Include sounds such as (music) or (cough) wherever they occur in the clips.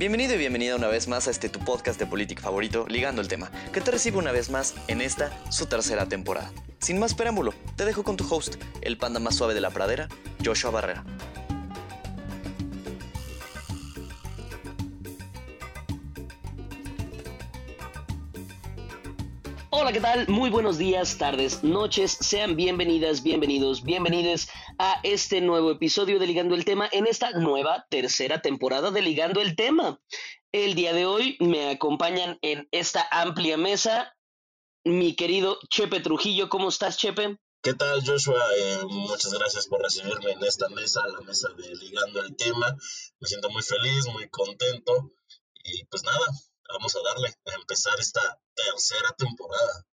Bienvenido y bienvenida una vez más a este tu podcast de política favorito, Ligando el Tema, que te recibe una vez más en esta, su tercera temporada. Sin más preámbulo, te dejo con tu host, el panda más suave de la pradera, Joshua Barrera. Hola, ¿qué tal? Muy buenos días, tardes, noches. Sean bienvenidas, bienvenidos, bienvenides a este nuevo episodio de Ligando el Tema en esta nueva tercera temporada de Ligando el Tema. El día de hoy me acompañan en esta amplia mesa mi querido Chepe Trujillo. ¿Cómo estás, Chepe? ¿Qué tal, Joshua? Eh, muchas gracias por recibirme en esta mesa, la mesa de Ligando el Tema. Me siento muy feliz, muy contento. Y pues nada, vamos a darle a empezar esta tercera temporada.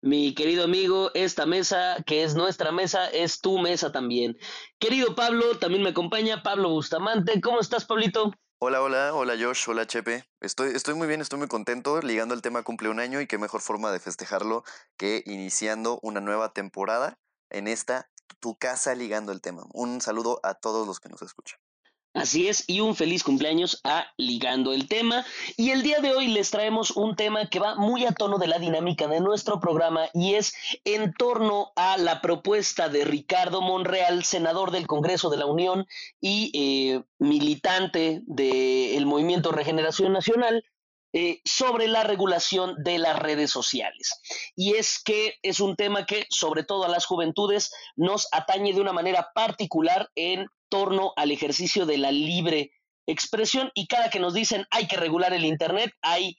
Mi querido amigo, esta mesa, que es nuestra mesa, es tu mesa también. Querido Pablo, también me acompaña Pablo Bustamante. ¿Cómo estás, Pablito? Hola, hola, hola Josh, hola Chepe. Estoy, estoy muy bien, estoy muy contento. Ligando el tema cumple un año y qué mejor forma de festejarlo que iniciando una nueva temporada en esta tu casa ligando el tema. Un saludo a todos los que nos escuchan. Así es, y un feliz cumpleaños a Ligando el Tema. Y el día de hoy les traemos un tema que va muy a tono de la dinámica de nuestro programa y es en torno a la propuesta de Ricardo Monreal, senador del Congreso de la Unión y eh, militante del Movimiento Regeneración Nacional, eh, sobre la regulación de las redes sociales. Y es que es un tema que, sobre todo a las juventudes, nos atañe de una manera particular en torno al ejercicio de la libre expresión y cada que nos dicen hay que regular el Internet, hay,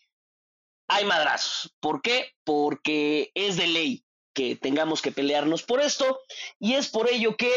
hay madrazos. ¿Por qué? Porque es de ley que tengamos que pelearnos por esto y es por ello que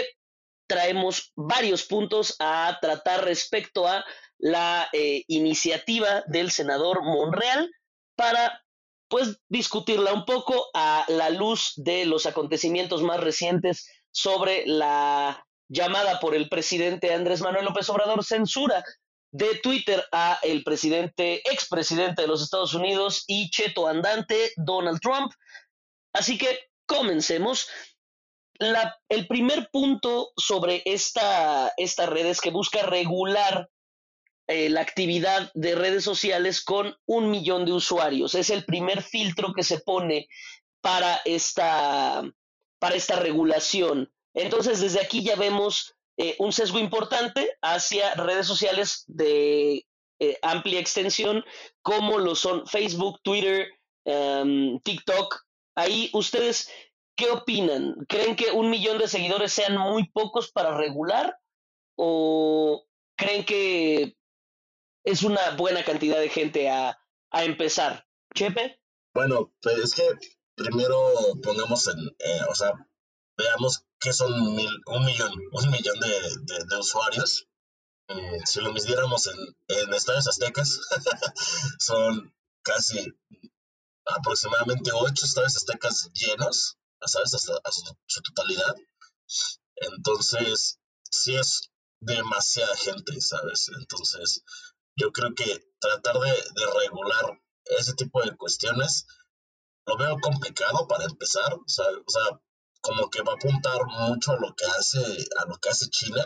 traemos varios puntos a tratar respecto a la eh, iniciativa del senador Monreal para pues discutirla un poco a la luz de los acontecimientos más recientes sobre la llamada por el presidente Andrés Manuel López Obrador censura de Twitter a el presidente, expresidente de los Estados Unidos y cheto andante Donald Trump. Así que comencemos. La, el primer punto sobre esta, esta red es que busca regular eh, la actividad de redes sociales con un millón de usuarios. Es el primer filtro que se pone para esta, para esta regulación. Entonces, desde aquí ya vemos eh, un sesgo importante hacia redes sociales de eh, amplia extensión, como lo son Facebook, Twitter, em, TikTok. Ahí, ¿ustedes qué opinan? ¿Creen que un millón de seguidores sean muy pocos para regular? ¿O creen que es una buena cantidad de gente a, a empezar? ¿Chepe? Bueno, pues es que primero pongamos en, eh, o sea, veamos que son mil, un millón, un millón de, usuarios. Eh, si lo midiéramos en, en estadios aztecas, (laughs) son casi aproximadamente ocho estadios aztecas llenos, ¿sabes? Hasta, su totalidad. Entonces, sí es demasiada gente, ¿sabes? Entonces, yo creo que tratar de, de regular ese tipo de cuestiones lo veo complicado para empezar. O sea, o sea, como que va a apuntar mucho a lo que hace, a lo que hace China,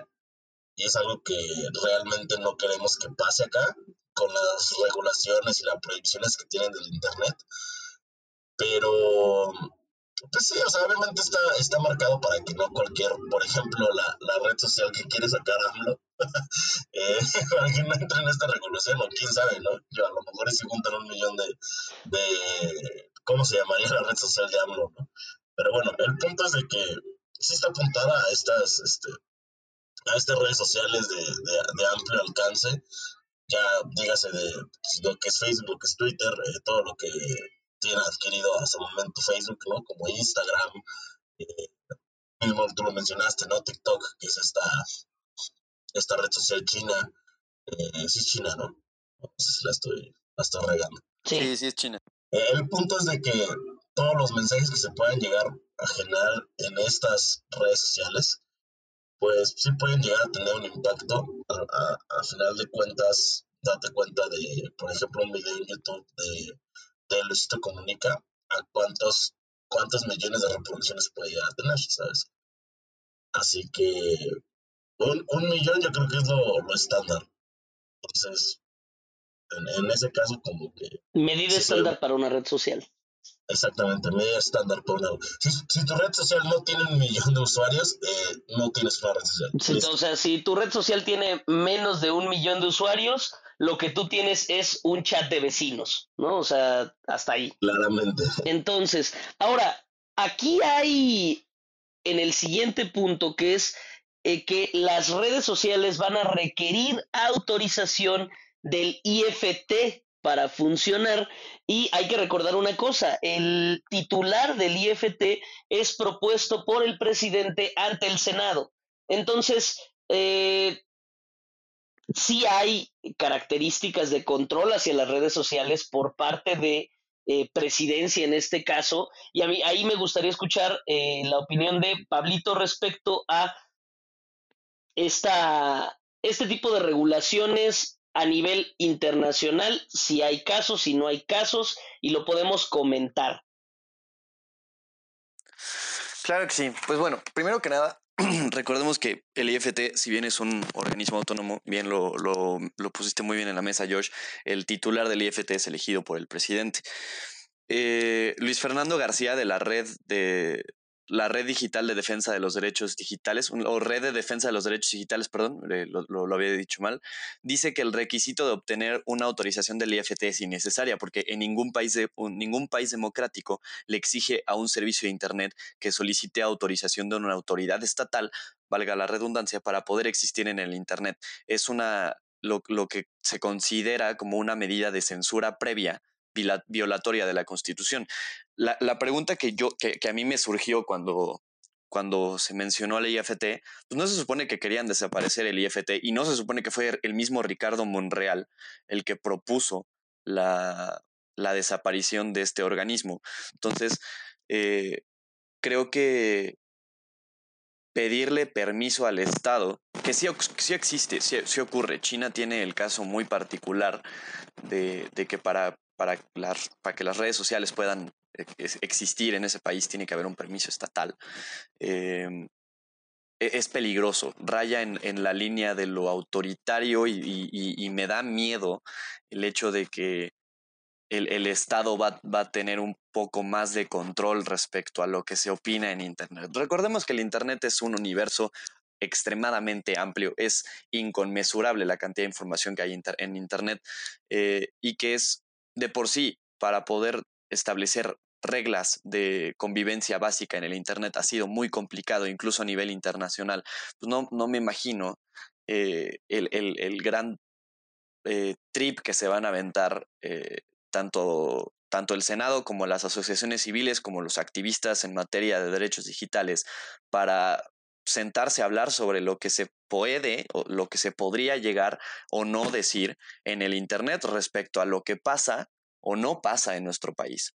y es algo que realmente no queremos que pase acá, con las regulaciones y las prohibiciones que tienen del internet. Pero pues sí, o sea, obviamente está, está marcado para que no cualquier, por ejemplo, la, la red social que quiere sacar AMLO, (laughs) eh, (laughs) para que no entre en esta regulación, o quién sabe, ¿no? Yo a lo mejor si juntan un millón de, de, ¿cómo se llamaría la red social de AMLO, no? Pero bueno, el punto es de que sí está apuntada a estas, este, a estas redes sociales de, de, amplio alcance, ya dígase de pues, lo que es Facebook, es Twitter, eh, todo lo que tiene adquirido hasta el momento Facebook, ¿no? Como Instagram, eh, mismo tú lo mencionaste, ¿no? TikTok, que es esta, esta red social china, eh, sí es China, ¿no? No sé si la estoy, la estoy regando. Sí, sí es China. Eh, el punto es de que todos los mensajes que se puedan llegar a generar en estas redes sociales, pues sí pueden llegar a tener un impacto. A, final de cuentas, date cuenta de, por ejemplo, un video en YouTube de, de Luisito Comunica, a cuántos, cuántos millones de reproducciones puede llegar a tener, ¿sabes? Así que un, un millón yo creo que es lo, lo estándar. Entonces, en, ese caso, como que... Medida estándar para una red social. Exactamente, medida estándar para una... Si, si, tu red social no tiene un millón de usuarios, eh, no tienes una red social. o sea, si tu red social tiene menos de un millón de usuarios, lo que tú tienes es un chat de vecinos, ¿no? O sea, hasta ahí. Claramente. Entonces, ahora, aquí hay en el siguiente punto que es eh, que las redes sociales van a requerir autorización del IFT para funcionar. Y hay que recordar una cosa, el titular del IFT es propuesto por el presidente ante el Senado. Entonces, eh, sí hay características de control hacia las redes sociales por parte de eh, presidencia en este caso. Y a mí ahí me gustaría escuchar eh, la opinión de Pablito respecto a esta, este tipo de regulaciones a nivel internacional, si hay casos, si no hay casos, y lo podemos comentar. Claro que sí. Pues bueno, primero que nada, (clears throat) recordemos que el IFT, si bien es un organismo autónomo, bien lo, lo, lo, pusiste muy bien en la mesa, Josh, el titular del IFT es elegido por el presidente. Eh, Luis Fernando García de la red de la Red Digital de Defensa de los Derechos Digitales, o Red de Defensa de los Derechos Digitales, perdón, eh, lo, lo, había dicho mal, dice que el requisito de obtener una autorización del IFT es innecesaria porque en ningún país, de, ningún país democrático le exige a un servicio de Internet que solicite autorización de una autoridad estatal, valga la redundancia, para poder existir en el Internet. Es una, lo, lo que se considera como una medida de censura previa violatoria de la Constitución. La, la pregunta que, yo, que, que, a mí me surgió cuando, cuando se mencionó el IFT, pues no se supone que querían desaparecer el IFT y no se supone que fue el mismo Ricardo Monreal el que propuso la, la desaparición de este organismo. Entonces, eh, creo que pedirle permiso al Estado, que sí, sí existe, sí, sí, ocurre. China tiene el caso muy particular de, de que para para, para que las redes sociales puedan existir en ese país tiene que haber un permiso estatal. Em, e, es peligroso, raya en, la línea de lo autoritario y, me da miedo el hecho de que el, Estado va, va, a tener un poco más de control respecto a lo que se opina en Internet. Recordemos que el Internet es un universo extremadamente amplio, es inconmensurable la cantidad de información que hay en Internet eh, y que es de por sí, para poder establecer reglas de convivencia básica en el Internet ha sido muy complicado, incluso a nivel internacional. Pues no, no me imagino eh, el, el, el, gran eh, trip que se van a aventar eh, tanto, tanto el Senado como las asociaciones civiles, como los activistas en materia de derechos digitales, para sentarse a hablar sobre lo que se puede o lo que se podría llegar o no decir en el Internet respecto a lo que pasa o no pasa en nuestro país.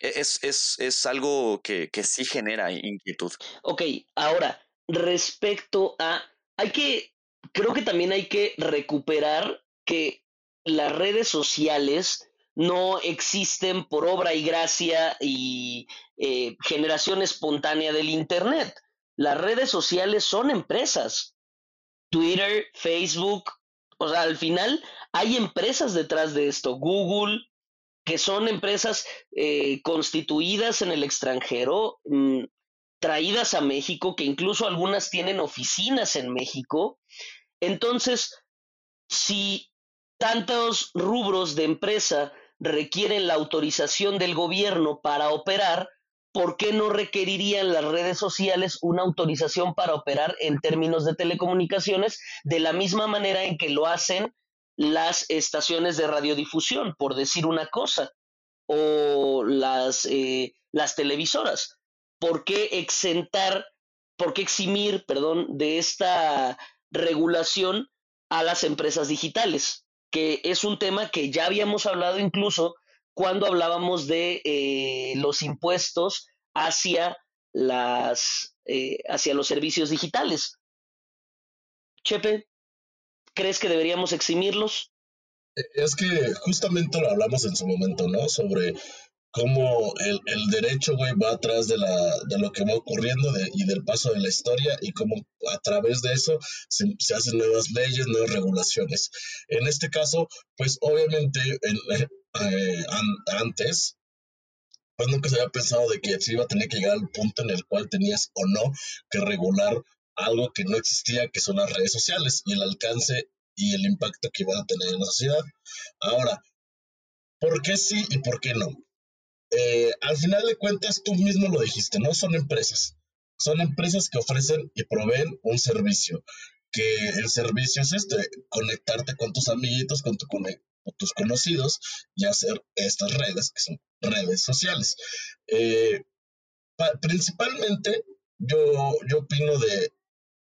E-, es, es, es algo que, que sí genera inquietud. Ok, ahora, respecto a, hay que, creo que también hay que recuperar que las redes sociales no existen por obra y gracia y eh, generación espontánea del Internet. Las redes sociales son empresas. Twitter, Facebook, o sea, al final hay empresas detrás de esto. Google, que son empresas eh, constituidas en el extranjero, mm, traídas a México, que incluso algunas tienen oficinas en México. Entonces, si tantos rubros de empresa requieren la autorización del gobierno para operar, ¿por qué no requerirían las redes sociales una autorización para operar en términos de telecomunicaciones de la misma manera en que lo hacen las estaciones de radiodifusión, por decir una cosa, o las, eh, las televisoras? ¿Por qué exentar, por qué eximir, perdón, de esta regulación a las empresas digitales? que es un tema que ya habíamos hablado incluso cuando hablábamos de eh, los impuestos hacia las eh, hacia los servicios digitales. Chepe, ¿crees que deberíamos eximirlos? E, es que justamente lo hablamos en su momento, ¿no? Sobre cómo el, el derecho, güey, va atrás de, la, de lo que va ocurriendo y del paso de la historia y cómo a través de eso se, hacen nuevas leyes, nuevas regulaciones. En este caso, pues obviamente eh, antes, pues nunca se había pensado de que se iba a tener que llegar al punto en el cual tenías o no que regular algo que no existía, que son las redes sociales y el alcance y el impacto que van a tener en la sociedad. Ahora, ¿por qué sí y por qué no? Eh, al final de cuentas, tú mismo lo dijiste, ¿no? Son empresas. Son empresas que ofrecen y proveen un servicio. Que el servicio es este, conectarte con tus amiguitos, con, tu, tus conocidos y hacer estas redes, que son redes sociales. Eh, principalmente, yo, yo opino de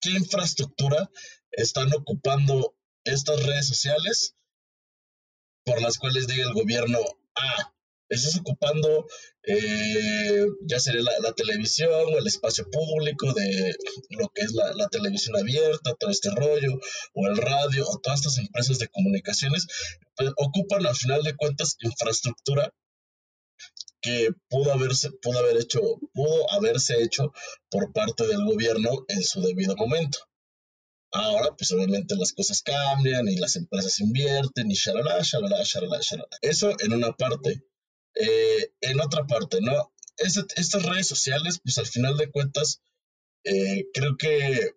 qué infraestructura están ocupando estas redes sociales por las cuales diga el gobierno, ah, estás ocupando eh, ya sería la, televisión o el espacio público de lo que es la, televisión abierta, todo este rollo, o el radio, o todas estas empresas de comunicaciones, pues, ocupan al final de cuentas infraestructura que pudo haberse, pudo haber hecho, pudo haberse hecho por parte del gobierno en su debido momento. Ahora, pues obviamente las cosas cambian y las empresas invierten y shalala, shalala, shalala, shalala. Eso en una parte. Eh, en otra parte, ¿no? estas redes sociales, pues al final de cuentas, eh, creo que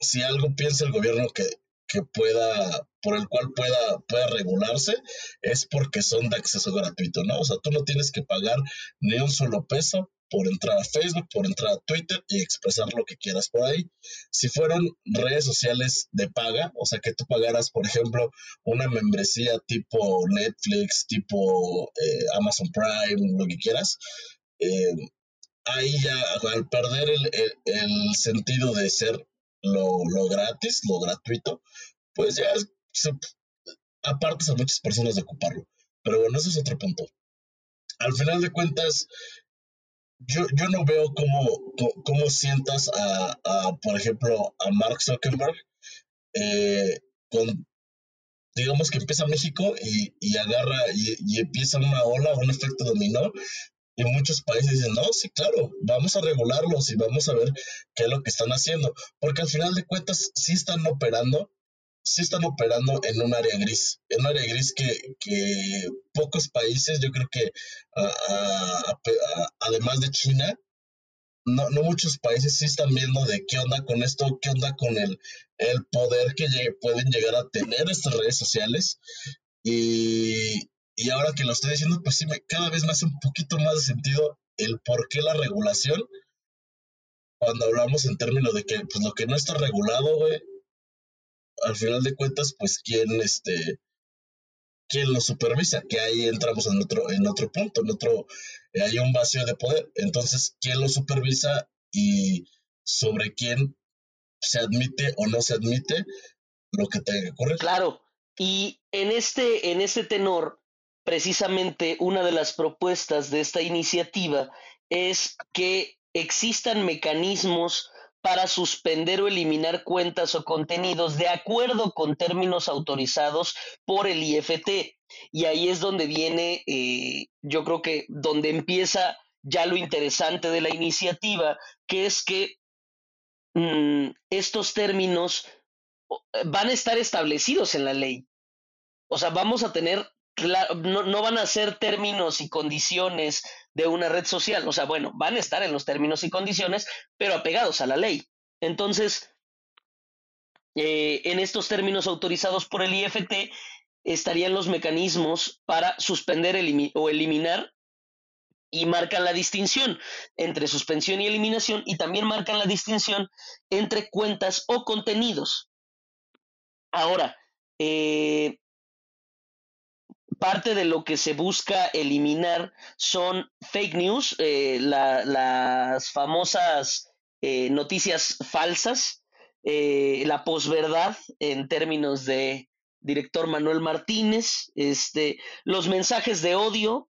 si algo piensa el gobierno que, que pueda, por el cual pueda, pueda regularse, es porque son de acceso gratuito, ¿no? O sea, tú no tienes que pagar ni un solo peso por entrar a Facebook, por entrar a Twitter y expresar lo que quieras por ahí. Si fueron redes sociales de paga, o sea, que tú pagaras, por ejemplo, una membresía tipo Netflix, tipo eh, Amazon Prime, lo que quieras, eh, ahí ya al perder el, sentido de ser lo, gratis, lo gratuito, pues ya apartas a muchas personas de ocuparlo. Pero bueno, eso es otro punto. Al final de cuentas, yo, yo no veo cómo, cómo sientas a, por ejemplo, a Mark Zuckerberg eh, con, digamos que empieza México y, y agarra y, y, empieza una ola, un efecto dominó. Y muchos países dicen, no, sí, claro, vamos a regularlos y vamos a ver qué es lo que están haciendo. Porque al final de cuentas sí están operando sí están operando en un área gris, en un área gris que, que pocos países, yo creo que además de China, no, no muchos países sí están viendo de qué onda con esto, qué onda con el, el poder que pueden llegar a tener estas redes sociales. Y, y ahora que lo estoy diciendo, pues sí, me, cada vez me hace un poquito más de sentido el por qué la regulación, cuando hablamos en términos de que pues lo que no está regulado, güey, al final de cuentas, pues quién, este, quién lo supervisa, que ahí entramos en otro, en otro punto, en otro, eh, hay un vacío de poder. Entonces, ¿quién lo supervisa y sobre quién se admite o no se admite lo que tenga que ocurrir? Claro, y en este, en este tenor, precisamente una de las propuestas de esta iniciativa es que existan mecanismos para suspender o eliminar cuentas o contenidos de acuerdo con términos autorizados por el IFT. Y ahí es donde viene, eh, yo creo que donde empieza ya lo interesante de la iniciativa, que es que mm, estos términos van a estar establecidos en la ley. O sea, vamos a tener, no, van a ser términos y condiciones de una red social. O sea, bueno, van a estar en los términos y condiciones, pero apegados a la ley. Entonces, eh, en estos términos autorizados por el IFT estarían los mecanismos para suspender o eliminar y marcan la distinción entre suspensión y eliminación y también marcan la distinción entre cuentas o contenidos. Ahora, eh, parte de lo que se busca eliminar son fake news, eh, las famosas eh, noticias falsas, eh, la posverdad en términos de director Manuel Martínez, este, los mensajes de odio,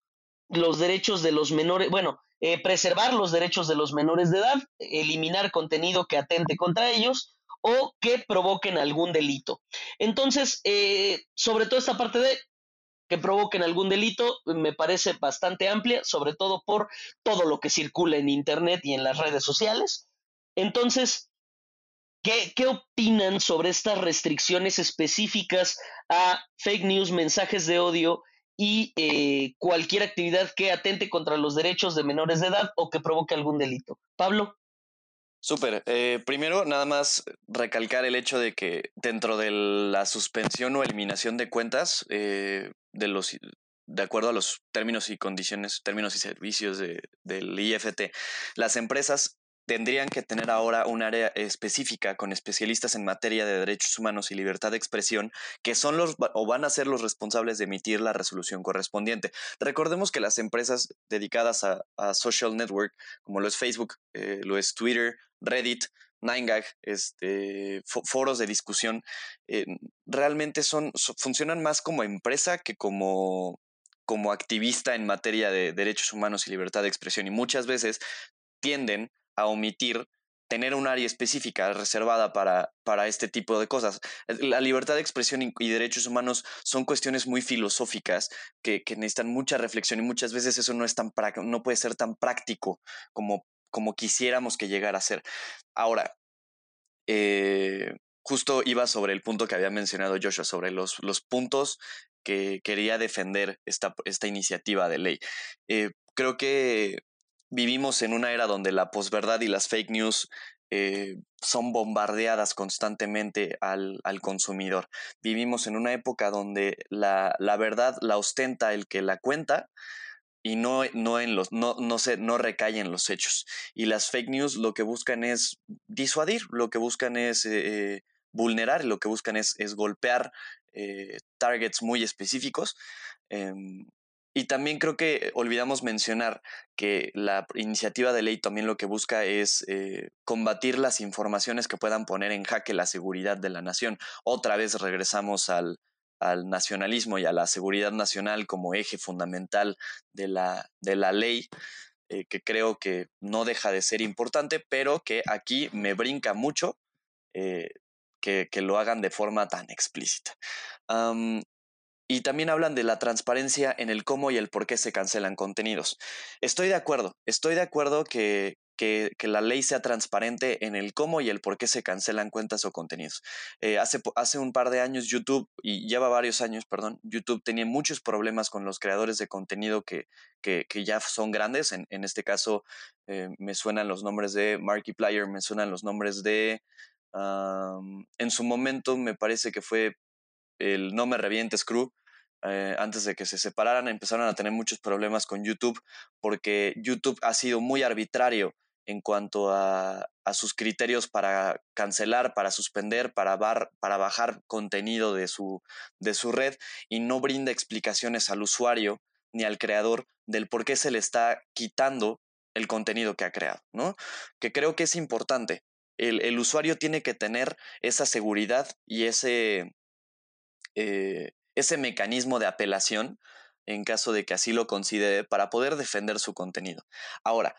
los derechos de los menores, bueno, preservar los derechos de los menores de edad, eliminar contenido que atente contra ellos o que provoquen algún delito. Entonces, sobre todo esta parte de que provoquen algún delito me parece bastante amplia, sobre todo por todo lo que circula en Internet y en las redes sociales. Entonces, ¿Qué, ¿Qué, opinan sobre estas restricciones específicas a fake news, mensajes de odio y eh, cualquier actividad que atente contra los derechos de menores de edad o que provoque algún delito? Pablo. Súper. Eh, primero, nada más recalcar el hecho de que dentro de la suspensión o eliminación de cuentas, eh, de los de acuerdo a los términos y condiciones, términos y servicios de, del IFT, las empresas tendrían que tener ahora un área específica con especialistas en materia de derechos humanos y libertad de expresión que son los o van a ser los responsables de emitir la resolución correspondiente. Recordemos que las empresas dedicadas a, social network, como lo es Facebook, eh, lo es Twitter, Reddit, 9gag, este, foros de discusión, eh, realmente son, funcionan más como empresa que como como activista en materia de derechos humanos y libertad de expresión y muchas veces tienden a omitir tener un área específica reservada para, para este tipo de cosas. La libertad de expresión y, derechos humanos son cuestiones muy filosóficas que, necesitan mucha reflexión y muchas veces eso no, es tan no puede ser tan práctico como, como quisiéramos que llegara a ser. Ahora, eh, justo iba sobre el punto que había mencionado Joshua, sobre los, los puntos que quería defender esta, esta iniciativa de ley. Eh, creo que vivimos en una era donde la posverdad y las fake news eh, son bombardeadas constantemente al, al, consumidor. Vivimos en una época donde la, la, verdad la ostenta el que la cuenta y no, no, en los, no, no, se, no recae en los hechos. Y las fake news lo que buscan es disuadir, lo que buscan es eh, eh, vulnerar, lo que buscan es, es golpear targets muy específicos. Em, y también creo que olvidamos mencionar que la iniciativa de ley también lo que busca es eh, combatir las informaciones que puedan poner en jaque la seguridad de la nación. Otra vez regresamos al, al nacionalismo y a la seguridad nacional como eje fundamental de la, de la ley, eh, que creo que no deja de ser importante, pero que aquí me brinca mucho eh, que, que, lo hagan de forma tan explícita. Y también hablan de la transparencia en el cómo y el por qué se cancelan contenidos. Estoy de acuerdo, estoy de acuerdo que, que, la ley sea transparente en el cómo y el por qué se cancelan cuentas o contenidos. Eh, hace, hace un par de años YouTube, y lleva varios años, perdón, YouTube tenía muchos problemas con los creadores de contenido que, que, que ya son grandes. En, en este caso eh, me suenan los nombres de Markiplier, me suenan los nombres de... en su momento me parece que fue el No Me Revientes Crew, eh, antes de que se separaran, empezaron a tener muchos problemas con YouTube porque YouTube ha sido muy arbitrario en cuanto a, sus criterios para cancelar, para suspender, para, para bajar contenido de su, de su red y no brinda explicaciones al usuario ni al creador del por qué se le está quitando el contenido que ha creado, ¿no? Que creo que es importante. El, el usuario tiene que tener esa seguridad y ese, eh, ese mecanismo de apelación en caso de que así lo considere para poder defender su contenido. Ahora,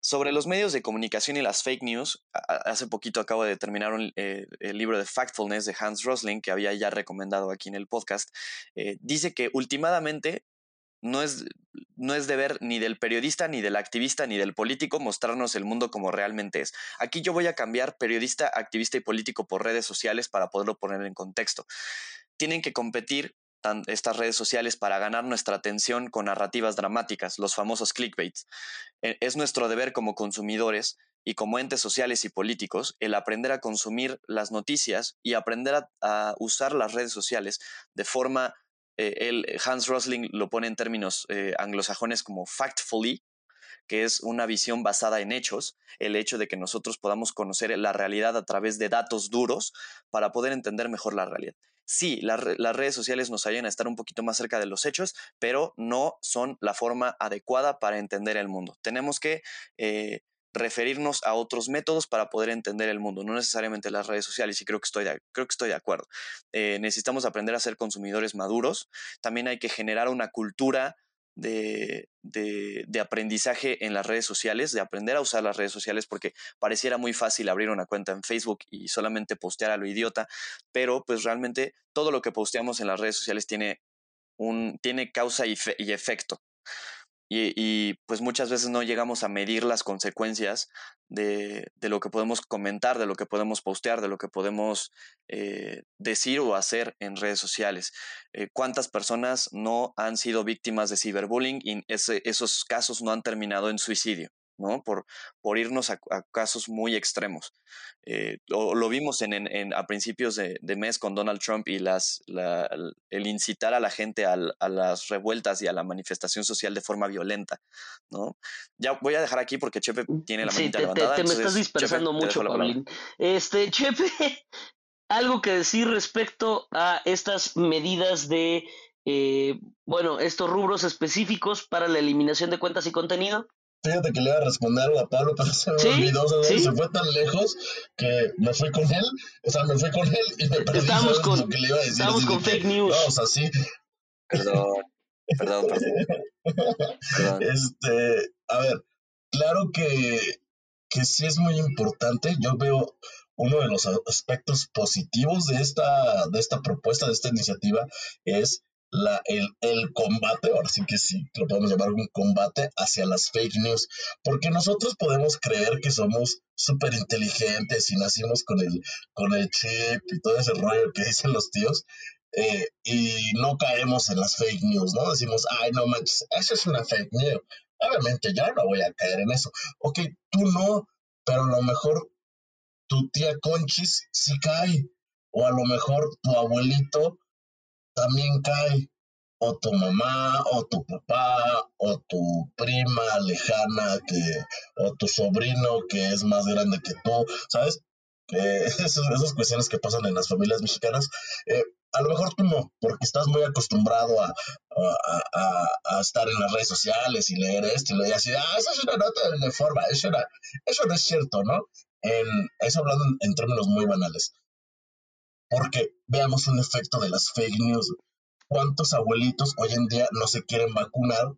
sobre los medios de comunicación y las fake news, hace poquito acabo de terminar eh, el libro de Factfulness de Hans Rosling, que había ya recomendado aquí en el podcast. Eh, dice que últimamente no es, no es deber ni del periodista, ni del activista, ni del político mostrarnos el mundo como realmente es. Aquí yo voy a cambiar periodista, activista y político por redes sociales para poderlo poner en contexto tienen que competir estas redes sociales para ganar nuestra atención con narrativas dramáticas, los famosos clickbaits. E, es nuestro deber como consumidores y como entes sociales y políticos el aprender a consumir las noticias y aprender a, usar las redes sociales de forma, eh, Hans Rosling lo pone en términos eh, anglosajones como factfully, que es una visión basada en hechos, el hecho de que nosotros podamos conocer la realidad a través de datos duros para poder entender mejor la realidad sí, las redes sociales nos ayudan a estar un poquito más cerca de los hechos, pero no son la forma adecuada para entender el mundo. Tenemos que eh, referirnos a otros métodos para poder entender el mundo, no necesariamente las redes sociales, y creo que estoy de, creo que estoy de acuerdo. Eh, necesitamos aprender a ser consumidores maduros, también hay que generar una cultura de, de, aprendizaje en las redes sociales, de aprender a usar las redes sociales, porque pareciera muy fácil abrir una cuenta en Facebook y solamente postear a lo idiota, pero pues realmente todo lo que posteamos en las redes sociales tiene un, tiene causa y, y efecto. Y, pues muchas veces no llegamos a medir las consecuencias de, de, lo que podemos comentar, de lo que podemos postear, de lo que podemos eh, decir o hacer en redes sociales. Eh, ¿Cuántas personas no han sido víctimas de ciberbullying y esos casos no han terminado en suicidio? ¿No? Por, por irnos a, casos muy extremos. Eh, lo, vimos en, en, a principios de, mes con Donald Trump y las, el incitar a la gente a, las revueltas y a la manifestación social de forma violenta, ¿no? Ya voy a dejar aquí porque Chepe mm, tiene la sí, te, levantada. Te, me estás dispersando mucho, Paulín. Este, Chepe, (laughs) algo que decir respecto a estas medidas de, eh, bueno, estos rubros específicos para la eliminación de cuentas y contenido. Fíjate que le iba a responder a Pablo, pero (laughs) se me olvidó, se fue tan lejos que me fui con él, o sea, me fui con él y me perdí estamos con, lo que le iba a decir. Estamos con fake news. No, o sea, sí. Perdón, perdón, (laughs) perdón. Este, a ver, claro que, que sí es muy importante. Yo veo uno de los aspectos positivos de esta, de esta propuesta, de esta iniciativa, es la, el, el, combate, ahora sí que sí, lo podemos llamar un combate hacia las fake news, porque nosotros podemos creer que somos súper inteligentes y nacimos con el, con el chip y todo ese rollo que (laughs) dicen los tíos, eh, y no caemos en las fake news, ¿no? Decimos, ay, no manches, eso es una fake news. Obviamente yo no voy a caer en eso. Ok, tú no, pero a lo mejor tu tía Conchis sí cae, o a lo mejor tu abuelito también cae o tu mamá, o tu papá, o tu prima lejana, que, o tu sobrino que es más grande que tú, ¿sabes? (laughs) Esas, esas cuestiones que pasan en las familias mexicanas, eh, a lo mejor tú no, porque estás muy acostumbrado a, a, estar en las redes sociales y leer esto y leer así, ah, eso es una nota de forma, eso, eso no es cierto, ¿no? En, eso hablando en términos muy banales. Porque veamos un efecto de las fake news. ¿Cuántos abuelitos hoy en día no se quieren vacunar?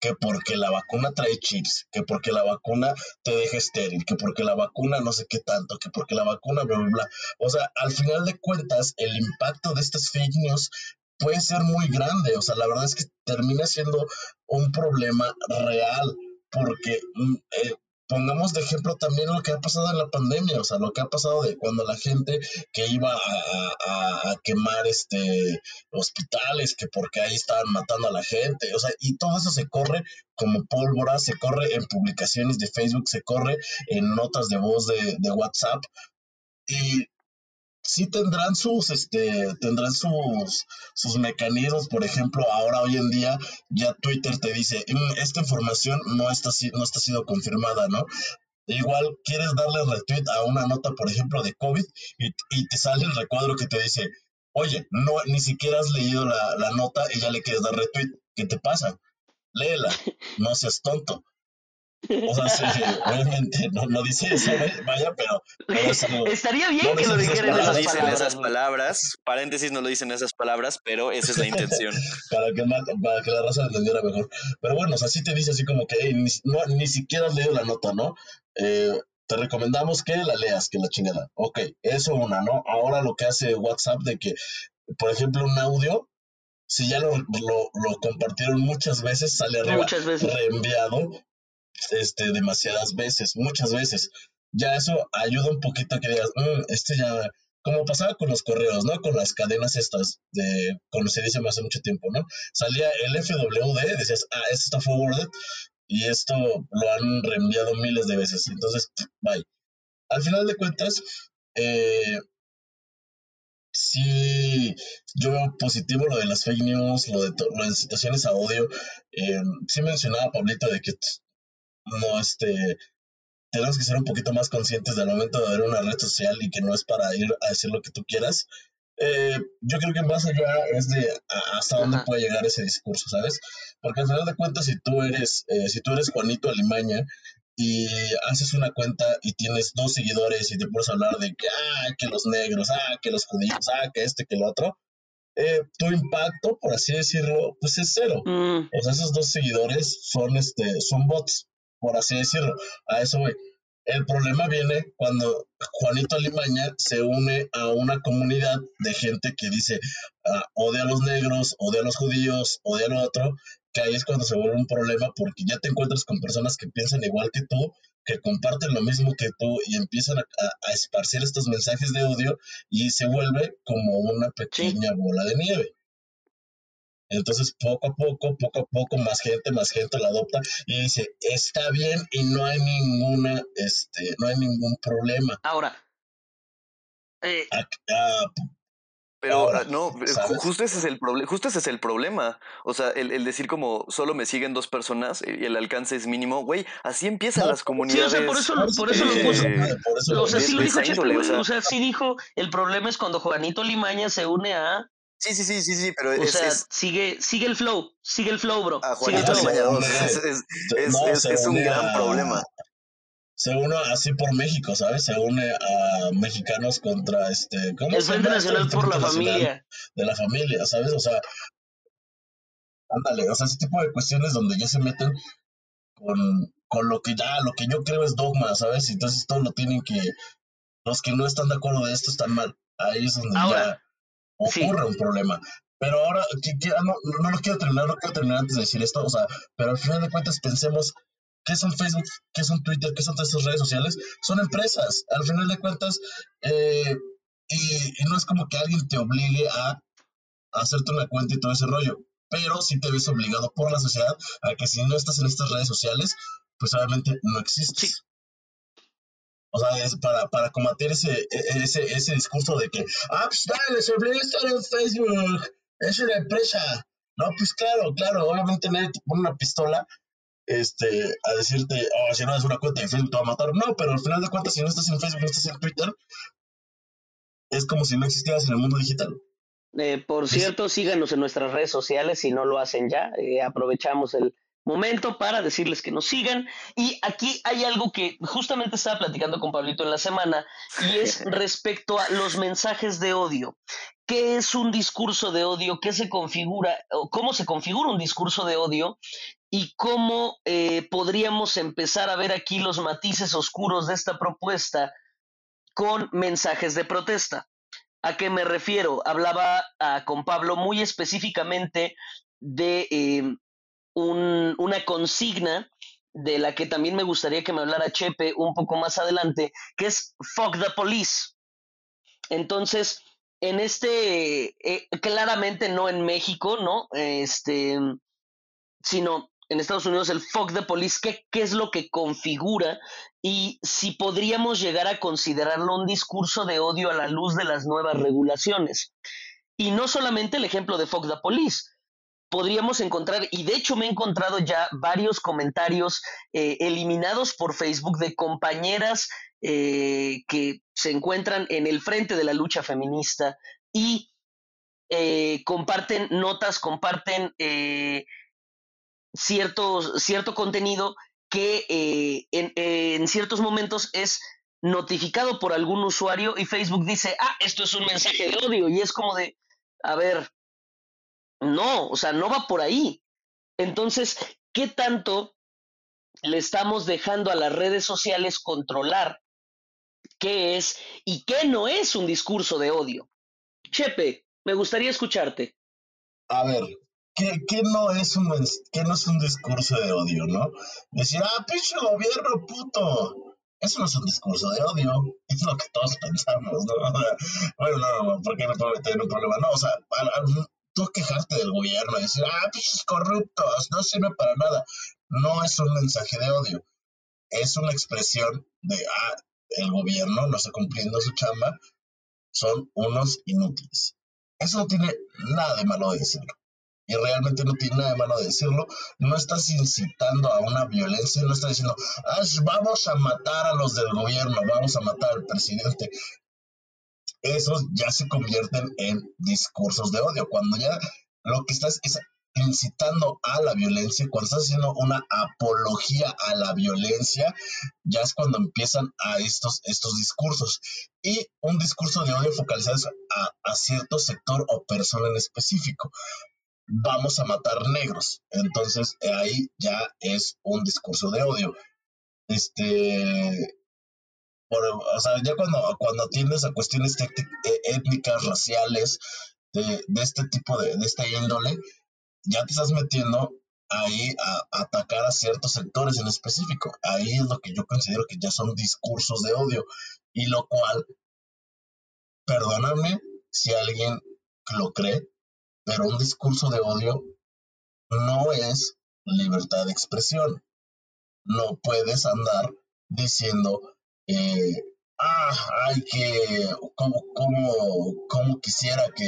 Que porque la vacuna trae chips, que porque la vacuna te deja estéril, que porque la vacuna no sé qué tanto, que porque la vacuna bla, bla, bla. O sea, al final de cuentas, el impacto de estas fake news puede ser muy grande. O sea, la verdad es que termina siendo un problema real porque mm, eh, pongamos de ejemplo también lo que ha pasado en la pandemia, o sea, lo que ha pasado de cuando la gente que iba a, quemar este hospitales, que porque ahí estaban matando a la gente, o sea, y todo eso se corre como pólvora, se corre en publicaciones de Facebook, se corre en notas de voz de, de WhatsApp. Y sí tendrán sus, este, tendrán sus, sus mecanismos. Por ejemplo, ahora hoy en día ya Twitter te dice, mm, esta información no está, no está sido confirmada, ¿no? Igual quieres darle retweet a una nota, por ejemplo, de COVID y, te sale el recuadro que te dice, oye, no, ni siquiera has leído la, la nota y ya le quieres dar retweet. ¿Qué te pasa? Léela, (laughs) no seas tonto. O sea, sí, obviamente no, no, dice eso, vaya, pero, Estaría bien que lo dijeran esas, dicen palabras, esas palabras, paréntesis no lo dicen esas palabras, pero esa es la intención. (laughs) para, que, para que la raza lo entendiera mejor. Pero bueno, o sea, sí te dice así como que ni, no, ni siquiera has leído la nota, ¿no? Eh, te recomendamos que la leas, que la chingada. Ok, eso una, ¿no? Ahora lo que hace WhatsApp de que, por ejemplo, un audio, si ya lo, lo, lo compartieron muchas veces, sale arriba muchas veces. reenviado este, demasiadas veces, muchas veces. Ya eso ayuda un poquito a que digas, mm, este ya, como pasaba con los correos, ¿no? Con las cadenas estas, de, dice hace mucho tiempo, ¿no? Salía el FWD, decías, ah, esto está forwarded, y esto lo han reenviado miles de veces. Entonces, bye. Al final de cuentas, eh, sí, yo veo positivo lo de las fake news, lo de, lo de situaciones a odio. Eh, sí mencionaba Pablito de que no, este, tenemos que ser un poquito más conscientes del momento de ver una red social y que no es para ir a decir lo que tú quieras. Eh, yo creo que más allá es de hasta dónde puede llegar ese discurso, ¿sabes? Porque al final de cuentas, si tú eres, eh, si tú eres Juanito Alimaña y haces una cuenta y tienes dos seguidores y te puedes hablar de que, ah, que los negros, ah, que los judíos, ah, que este, que el otro, eh, tu impacto, por así decirlo, pues es cero. Mm. O sea, esos dos seguidores son, este, son bots por así decirlo. A eso voy. El problema viene cuando Juanito Alimaña se une a una comunidad de gente que dice ah, odia a los negros, odia a los judíos, odia a lo otro, que ahí es cuando se vuelve un problema porque ya te encuentras con personas que piensan igual que tú, que comparten lo mismo que tú y empiezan a, esparcir estos mensajes de odio y se vuelve como una pequeña bola de nieve. Entonces, poco a poco, poco a poco, más gente, más gente la adopta y dice, está bien y no hay ninguna, este, no hay ningún problema. Ahora, eh, pero ah, no, justo ese es el problema, justo ese es el problema. O sea, el, decir como solo me siguen dos personas y el alcance es mínimo, güey, así empiezan las comunidades. Sí, o sea, por eso, por eso lo puso. o sea, sí lo dijo Chepe, o sea, sí dijo, el problema es cuando Juanito Limaña se une a Sí, sí, sí, sí, sí, pero o es, sea, sigue, sigue el flow, sigue el flow, bro. A Juanito Limaña (laughs) Es, es, un gran problema se une así por México, ¿sabes? Se une a mexicanos contra este. ¿cómo el Frente Nacional por la Familia. De la familia, ¿sabes? O sea, ándale, o sea, ese tipo de cuestiones donde ya se meten con, con lo que ya, lo que yo creo es dogma, ¿sabes? Entonces todo lo tienen que. Los que no están de acuerdo de esto están mal. Ahí es donde ya ocurre un problema. Pero ahora, ah, no, no lo quiero terminar, no quiero terminar antes de decir esto, o sea, pero al final de cuentas pensemos ¿Qué son Facebook? ¿Qué son Twitter? ¿Qué son todas estas redes sociales? Son empresas, al final de cuentas, eh, y, no es como que alguien te obligue a, hacerte una cuenta y todo ese rollo, pero sí te ves obligado por la sociedad a que si no estás en estas redes sociales, pues obviamente no existes. O sea, es para, para combatir ese, e, ese, ese discurso de que, ah, pues dale, se estar en Facebook, es una empresa. No, pues claro, claro, obviamente nadie te pone una pistola este, a decirte, oh, si no es una cuenta de Facebook te va a matar. No, pero al final de cuentas, si no estás en Facebook, no estás en Twitter, es como si no existieras en el mundo digital. Eh, por cierto, síganos en nuestras redes sociales si no lo hacen ya. Eh, aprovechamos el momento para decirles que nos sigan. Y aquí hay algo que justamente estaba platicando con Pablito en la semana y (laughs) es respecto a los mensajes de odio. ¿Qué es un discurso de odio? ¿Qué se configura? O ¿Cómo se configura un discurso de odio? y cómo eh, podríamos empezar a ver aquí los matices oscuros de esta propuesta con mensajes de protesta. ¿A qué me refiero? Hablaba ah, con Pablo muy específicamente de una consigna de la que también me gustaría que me hablara Chepe un poco más adelante, que es Fuck the Police. Entonces, en este, eh, claramente no en México, ¿no? Este, sino en Estados Unidos el fuck the police, ¿qué, qué es lo que configura y si podríamos llegar a considerarlo un discurso de odio a la luz de las nuevas regulaciones. Y no solamente el ejemplo de fuck the police, podríamos encontrar, y de hecho me he encontrado ya varios comentarios eh, eliminados por Facebook de compañeras eh, que se encuentran en el frente de la lucha feminista y eh, comparten notas, comparten cierto, cierto contenido que en, ciertos momentos es notificado por algún usuario y Facebook dice, ah, esto es un mensaje de odio y es como de, a ver, no, o sea, no va por ahí. Entonces, ¿qué tanto le estamos dejando a las redes sociales controlar qué es y qué no es un discurso de odio? Chepe, me gustaría escucharte. A ver, ¿qué, no es un, qué no es un discurso de odio, no? Decir, ah, pinche gobierno puto. Eso no es un discurso de odio, (laughs) es lo que todos pensamos, ¿no? bueno, no, no, ¿por qué no puedo meter un problema? No, o sea, quejarte del gobierno y decir, ah, pinches corruptos, no sirve para nada. No es un mensaje de odio, es una expresión de, ah, el gobierno no está cumpliendo su chamba, son unos inútiles. Eso no tiene nada de malo de decirlo y realmente no tiene nada de malo decirlo, no estás incitando a una violencia, no estás diciendo, ah, vamos a matar a los del gobierno, vamos a matar al presidente. Esos ya se convierten en discursos de odio, cuando ya lo que estás es incitando a la violencia, cuando estás haciendo una apología a la violencia, ya es cuando empiezan a estos, estos discursos. Y un discurso de odio focalizado a, a cierto sector o persona en específico vamos a matar negros. Entonces ahí ya es un discurso de odio. Este, o sea, ya cuando, cuando atiendes a cuestiones e, étnicas, raciales, de, de este tipo de, de esta índole, ya te estás metiendo ahí a, atacar a ciertos sectores en específico. Ahí es lo que yo considero que ya son discursos de odio. Y lo cual, perdóname si alguien lo cree, pero un discurso de odio no es libertad de expresión. No puedes andar diciendo, ah, ay, que, como, como, como quisiera que,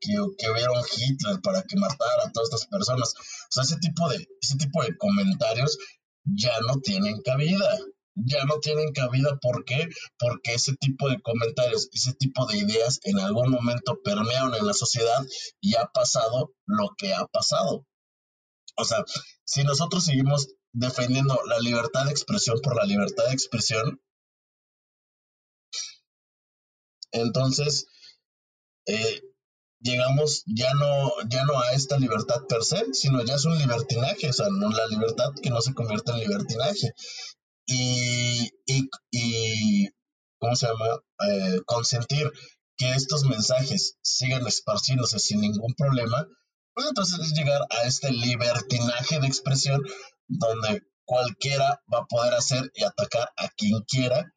que, que, hubiera un Hitler para que matara a todas estas personas. O sea, ese tipo de, ese tipo de comentarios ya no tienen cabida. Ya no tienen cabida, ¿por qué? Porque ese tipo de comentarios, ese tipo de ideas en algún momento permearon en la sociedad y ha pasado lo que ha pasado. O sea, si nosotros seguimos defendiendo la libertad de expresión por la libertad de expresión, entonces eh, llegamos ya no, ya no a esta libertad per se, sino ya es un libertinaje, o sea, no la libertad que no se convierte en libertinaje. Y, y, y ¿cómo se llama? Eh, consentir que estos mensajes sigan esparciéndose sin ningún problema, pues entonces es llegar a este libertinaje de expresión donde cualquiera va a poder hacer y atacar a quien quiera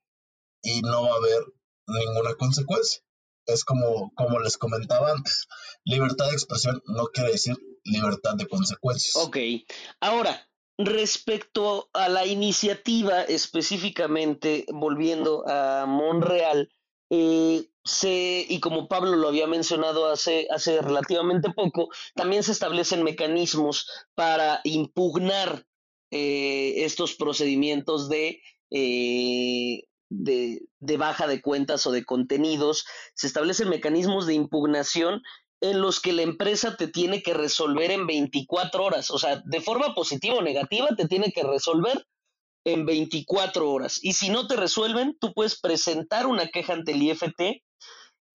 y no va a haber ninguna consecuencia. Es como, como les comentaba antes, libertad de expresión no quiere decir libertad de consecuencias. Ok, ahora, respecto a la iniciativa específicamente, volviendo a Monreal, eh, se, y como Pablo lo había mencionado hace, hace relativamente poco, también se establecen mecanismos para impugnar eh, estos procedimientos de, eh, de, de, baja de cuentas o de contenidos. Se establecen mecanismos de impugnación en los que la empresa te tiene que resolver en 24 horas, o sea, de forma positiva o negativa, te tiene que resolver en 24 horas. Y si no te resuelven, tú puedes presentar una queja ante el IFT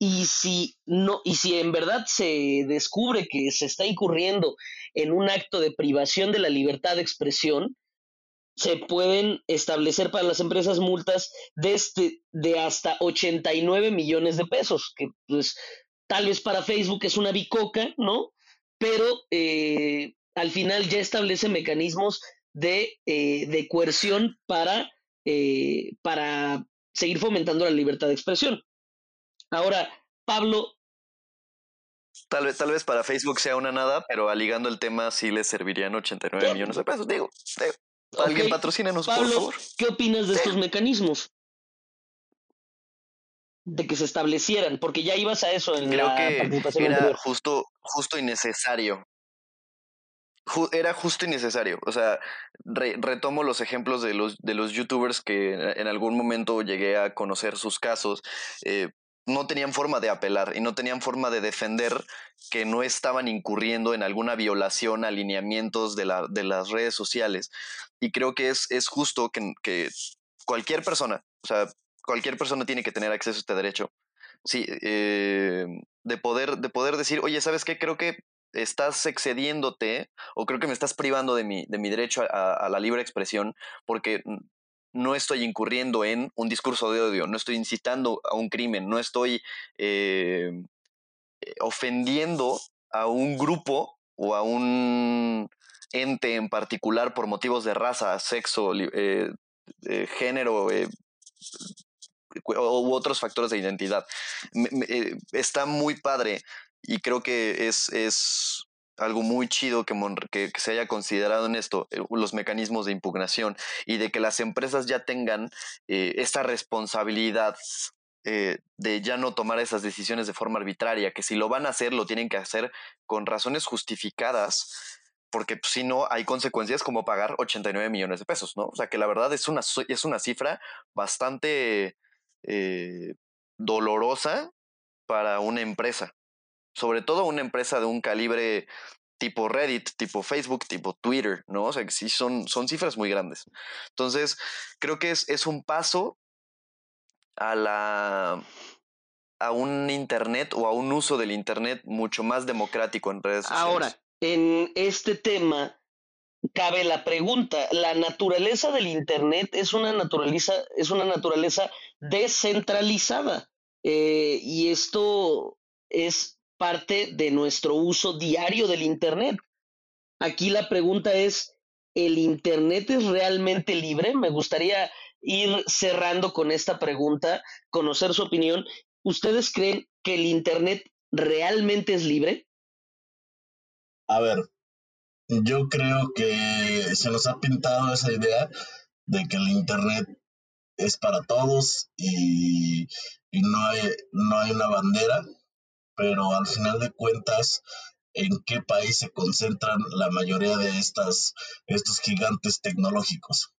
y si no y si en verdad se descubre que se está incurriendo en un acto de privación de la libertad de expresión, se pueden establecer para las empresas multas de, este, de hasta 89 millones de pesos, que pues tal vez para Facebook es una bicoca, ¿no? Pero eh, al final ya establece mecanismos de, eh, de coerción para, eh, para seguir fomentando la libertad de expresión. Ahora, Pablo. Tal vez, tal vez para Facebook sea una nada, pero aligando el tema sí le servirían 89 millones de pesos. Digo, alguien patrocínanos, por favor. ¿Qué opinas de estos mecanismos? De que se establecieran, porque ya ibas a eso en Creo la que era justo, justo y necesario era justo y necesario. O sea, retomo los ejemplos de los, de los youtubers que en algún momento llegué a conocer sus casos. Eh, no tenían forma de apelar y no tenían forma de defender que no estaban incurriendo en alguna violación a lineamientos de, la, de las redes sociales. Y creo que es, es justo que, que, cualquier persona, o sea, cualquier persona tiene que tener acceso a este derecho. Sí, eh, de, poder, de poder decir, oye, ¿sabes qué? Creo que estás excediéndote o creo que me estás privando de mi, de mi derecho a, la libre expresión porque no estoy incurriendo en un discurso de odio, no estoy incitando a un crimen, no estoy eh, eh, ofendiendo a un grupo o a un ente en particular por motivos de raza, sexo, eh, género u otros factores de identidad. está muy padre y creo que es, es algo muy chido que, se haya considerado en esto, eh, los mecanismos de impugnación y de que las empresas ya tengan eh, esta responsabilidad eh, de ya no tomar esas decisiones de forma arbitraria, que si lo van a hacer, lo tienen que hacer con razones justificadas, porque pues, si no hay consecuencias como pagar 89 millones de pesos, ¿no? O sea que la verdad es una, es una cifra bastante dolorosa para una empresa sobre todo una empresa de un calibre tipo Reddit, tipo Facebook, tipo Twitter, ¿no? O sea, que sí son, son cifras muy grandes. Entonces, creo que es, es un paso a la a un internet o a un uso del internet mucho más democrático en redes sociales. Ahora, en este tema cabe la pregunta, la naturaleza del Internet es una naturaleza, es una naturaleza descentralizada eh, y esto es parte de nuestro uso diario del Internet. Aquí la pregunta es, ¿el Internet es realmente libre? Me gustaría ir cerrando con esta pregunta, conocer su opinión. ¿Ustedes creen que el Internet realmente es libre? A ver, yo creo que se nos ha pintado esa idea de que el Internet es para todos y, no, hay, no hay una bandera, pero al final de cuentas, ¿en qué país se concentran la mayoría de estas, estos gigantes tecnológicos?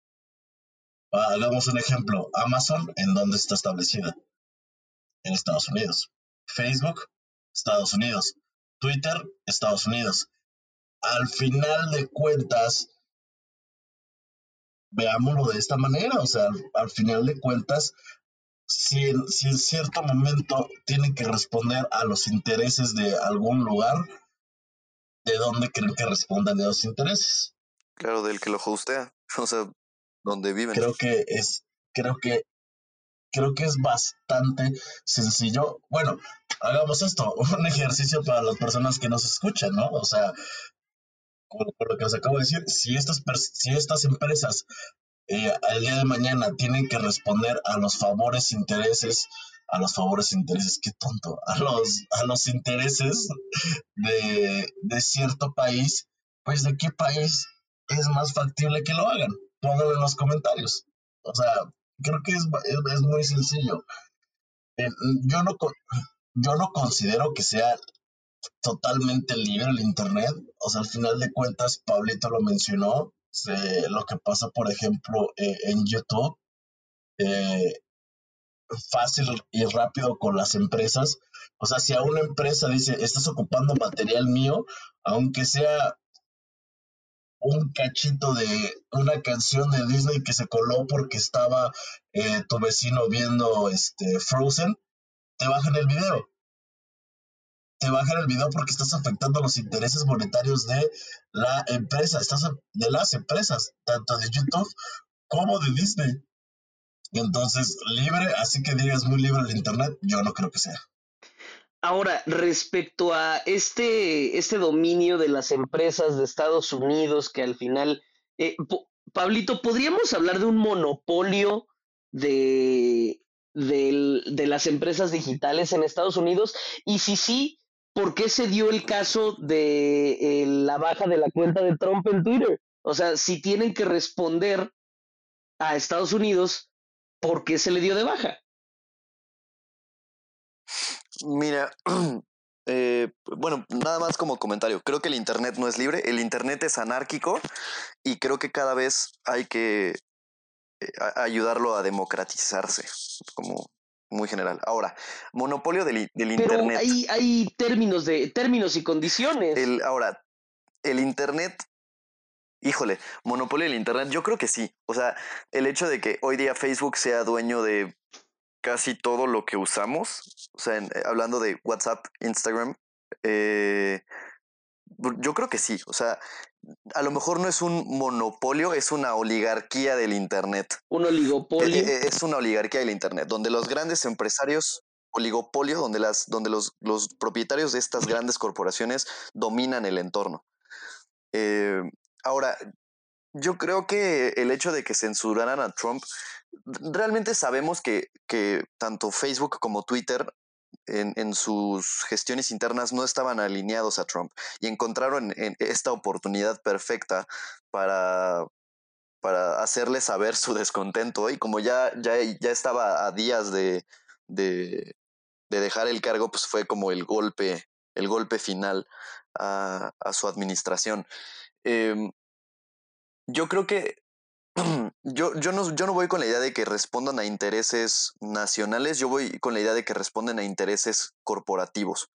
Ah, hagamos un ejemplo. Amazon, ¿en dónde está establecida? En Estados Unidos. Facebook, Estados Unidos. Twitter, Estados Unidos al final de cuentas, veámoslo de esta manera, o sea, al, final de cuentas, si en, si en, cierto momento tienen que responder a los intereses de algún lugar, ¿de dónde creen que respondan de los intereses? Claro, del que lo hostea, (laughs) o sea, donde viven. Creo que es, creo que, creo que es bastante sencillo. Bueno, hagamos esto, (laughs) un ejercicio para las personas que nos escuchan, ¿no? O sea, por lo que os acabo de decir, si estas, si estas empresas eh, al día de mañana tienen que responder a los favores, intereses, a los favores, intereses, qué tonto, a los, a los intereses de, de cierto país, pues de qué país es más factible que lo hagan. Pónganlo en los comentarios. O sea, creo que es, es, muy sencillo. Eh, yo, no, yo no considero que sea totalmente libre el Internet. O sea, al final de cuentas, Pablito lo mencionó, lo que pasa, por ejemplo, eh, en YouTube, eh, fácil y rápido con las empresas. O sea, si a una empresa dice, estás ocupando material mío, aunque sea un cachito de una canción de Disney que se coló porque estaba eh, tu vecino viendo este Frozen, te bajan el video te bajan el video porque estás afectando los intereses monetarios de la empresa, estás de las empresas, tanto de YouTube como de Disney. Entonces, libre, así que digas muy libre el Internet, yo no creo que sea. Ahora, respecto a este, este dominio de las empresas de Estados Unidos, que al final, eh, Pablito, ¿podríamos hablar de un monopolio de, de, las empresas digitales en Estados Unidos? Y si sí, ¿por qué se dio el caso de eh, la baja de la cuenta de Trump en Twitter? O sea, si tienen que responder a Estados Unidos, ¿por qué se le dio de baja? Mira, (clears throat) eh, bueno, nada más como comentario. Creo que el Internet no es libre, el Internet es anárquico y creo que cada vez hay que eh, ayudarlo a democratizarse, como muy general. Ahora, monopolio del, del Pero Internet. Hay, hay términos, de, términos y condiciones. El, ahora, el Internet, híjole, monopolio del Internet, yo creo que sí. O sea, el hecho de que hoy día Facebook sea dueño de casi todo lo que usamos, o sea, hablando de WhatsApp, Instagram, eh, yo creo que sí. O sea, a lo mejor no es un monopolio, es una oligarquía del Internet. Un oligopolio. Eh, eh, es una oligarquía del Internet, donde los grandes empresarios, oligopolio, donde, las, donde los, los propietarios de estas grandes corporaciones dominan el entorno. Eh, ahora, yo creo que el hecho de que censuraran a Trump, realmente sabemos que, que tanto Facebook como Twitter en, sus gestiones internas no estaban alineados a Trump y encontraron en esta oportunidad perfecta para, para hacerle saber su descontento y como ya, ya, ya estaba a días de, de, dejar el cargo, pues fue como el golpe, el golpe final a, su administración. Em, yo creo que (clears throat) yo, yo, no, yo no voy con la idea de que respondan a intereses nacionales, yo voy con la idea de que responden a intereses corporativos.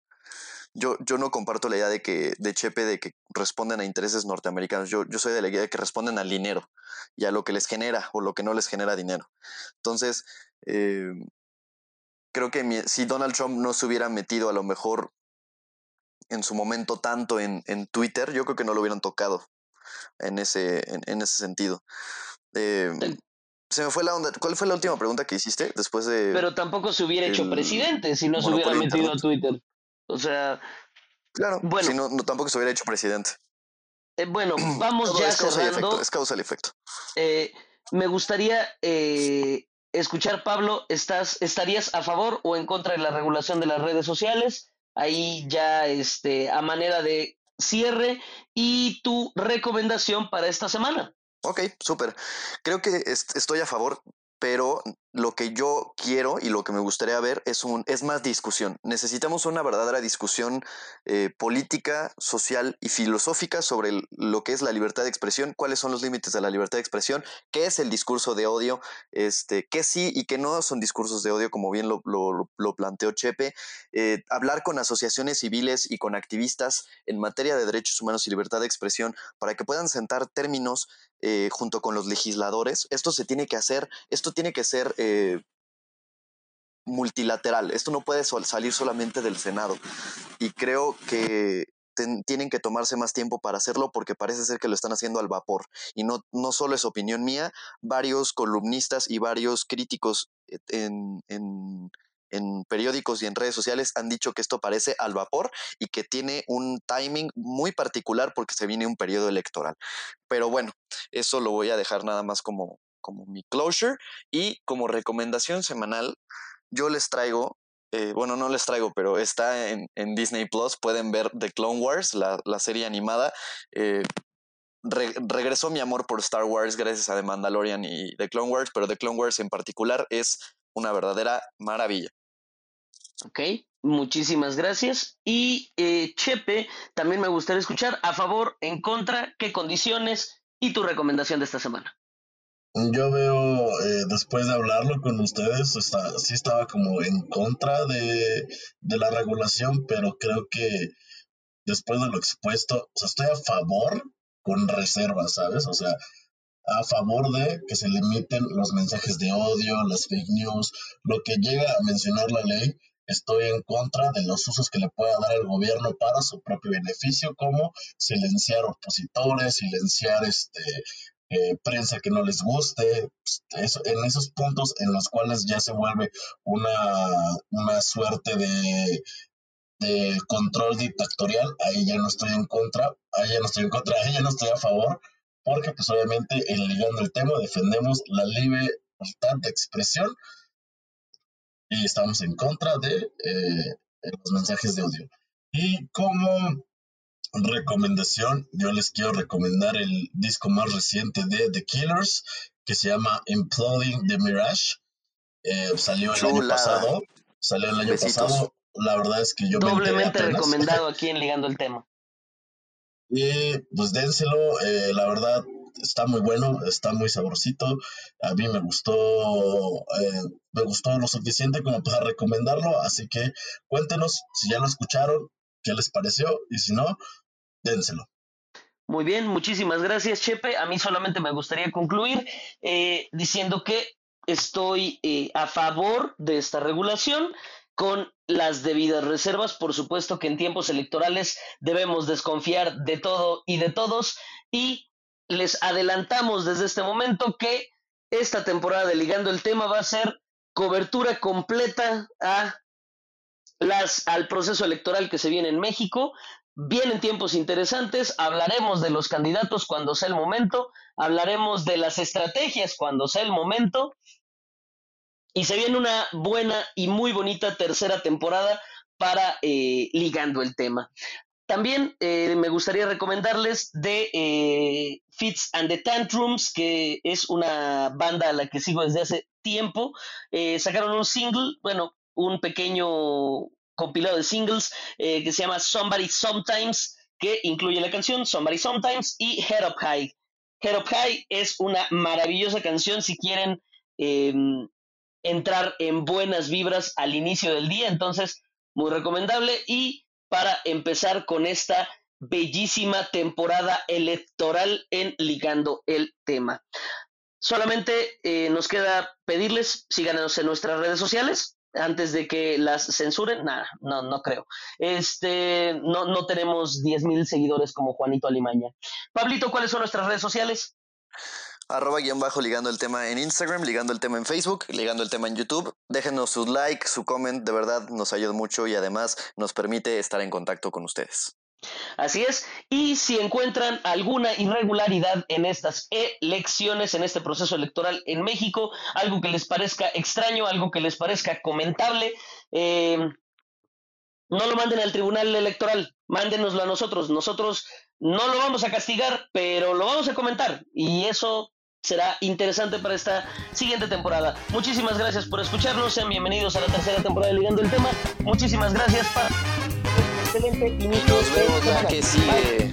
Yo, yo no comparto la idea de que, de Chepe, de que responden a intereses norteamericanos. Yo, yo soy de la idea de que responden al dinero y a lo que les genera o lo que no les genera dinero. Entonces, eh, creo que si Donald Trump no se hubiera metido a lo mejor en su momento tanto en, en Twitter, yo creo que no lo hubieran tocado en ese, en, ese sentido. Em, se me fue la onda. ¿Cuál fue la última pregunta que hiciste después de. Pero tampoco se hubiera hecho presidente si no se hubiera metido a Twitter. O sea. Claro, bueno. Si no, tampoco se hubiera hecho presidente. Eh, bueno, (clears throat) vamos ya es causa cerrando. es causa el efecto. Eh, me gustaría eh, escuchar, Pablo, ¿estás, ¿estarías a favor o en contra de la regulación de las redes sociales? Ahí ya este, a manera de cierre y tu recomendación para esta semana. Ok, súper. Creo que estoy a favor pero lo que yo quiero y lo que me gustaría ver es, un, es más discusión. Necesitamos una verdadera discusión eh, política, social y filosófica sobre lo que es la libertad de expresión, cuáles son los límites de la libertad de expresión, qué es el discurso de odio, este, qué sí y qué no son discursos de odio, como bien lo, lo, planteó Chepe, eh, hablar con asociaciones civiles y con activistas en materia de derechos humanos y libertad de expresión para que puedan sentar términos eh, junto con los legisladores. Esto se tiene que hacer, esto tiene que ser eh, multilateral. Esto no puede salir solamente del Senado. Y creo que tienen que tomarse más tiempo para hacerlo porque parece ser que lo están haciendo al vapor. Y no, no solo es opinión mía, varios columnistas y varios críticos eh, en, en en periódicos y en redes sociales han dicho que esto parece al vapor y que tiene un timing muy particular porque se viene un periodo electoral. Pero bueno, eso lo voy a dejar nada más como, como mi closure y como recomendación semanal, yo les traigo, eh, bueno, no les traigo, pero está en, Disney Plus, pueden ver The Clone Wars, la, serie animada. Eh, regresó mi amor por Star Wars gracias a The Mandalorian y The Clone Wars, pero The Clone Wars en particular es una verdadera maravilla. Ok, muchísimas gracias. Y eh, Chepe, también me gustaría escuchar a favor, en contra, qué condiciones y tu recomendación de esta semana. Yo veo, eh, después de hablarlo con ustedes, está, sí estaba como en contra de, de, la regulación, pero creo que después de lo expuesto, o sea, estoy a favor con reservas, ¿sabes? O sea, a favor de que se limiten los mensajes de odio, las fake news, lo que llega a mencionar la ley. Estoy en contra de los usos que le pueda dar el gobierno para su propio beneficio, como silenciar opositores, silenciar este, eh, prensa que no les guste, eso, en esos puntos en los cuales ya se vuelve una, una suerte de, de control dictatorial, ahí ya no estoy en contra, ahí ya no estoy en contra, ahí ya no estoy a favor, porque pues obviamente en ligando el tema defendemos la libertad de expresión y estamos en contra de eh, los mensajes de odio. Y como recomendación, yo les quiero recomendar el disco más reciente de The Killers, que se llama Imploding the Mirage. Eh, salió el año pasado. Salió el año pasado. La verdad es que yo Doblemente recomendado (laughs) aquí en Ligando el Tema. Y pues dénselo, eh, la verdad está muy bueno, está muy sabrosito. A mí me gustó, eh, me gustó lo suficiente como para recomendarlo. Así que cuéntenos si ya lo escucharon, qué les pareció y si no, dénselo. Muy bien, muchísimas gracias, Chepe. A mí solamente me gustaría concluir eh, diciendo que estoy a favor de esta regulación con las debidas reservas. Por supuesto que en tiempos electorales debemos desconfiar de todo y de todos y les adelantamos desde este momento que esta temporada de Ligando el Tema va a ser cobertura completa a las, al proceso electoral que se viene en México. Vienen tiempos interesantes, hablaremos de los candidatos cuando sea el momento, hablaremos de las estrategias cuando sea el momento y se viene una buena y muy bonita tercera temporada para eh, ligando el tema. También eh, me gustaría recomendarles de eh, Fits and the Tantrums, que es una banda a la que sigo desde hace tiempo. sacaron un single, bueno, un pequeño compilado de singles que se llama Somebody Sometimes, que incluye la canción Somebody Sometimes y Head Up High. Head Up High es una maravillosa canción si quieren entrar en buenas vibras al inicio del día, entonces muy recomendable y para empezar con esta bellísima temporada electoral en Ligando el Tema. Solamente eh, nos queda pedirles, síganos en nuestras redes sociales, antes de que las censuren, nada, no, no creo. Este, no, no tenemos 10 mil seguidores como Juanito Alimaña. Pablito, ¿cuáles son nuestras redes sociales? Arroba guion bajo ligando el tema en Instagram, ligando el tema en Facebook, ligando el tema en YouTube. Déjenos su like, su comment, de verdad nos ayuda mucho y además nos permite estar en contacto con ustedes. Así es, y si encuentran alguna irregularidad en estas elecciones, en este proceso electoral en México, algo que les parezca extraño, algo que les parezca comentable, eh, no lo manden al tribunal electoral, mándenoslo a nosotros. Nosotros no lo vamos a castigar, pero lo vamos a comentar y eso será interesante para esta siguiente temporada. Muchísimas gracias por escucharnos, sean bienvenidos a la tercera temporada de Ligando el Tema. Muchísimas gracias para excelente inicio. Nos vemos la que sigue.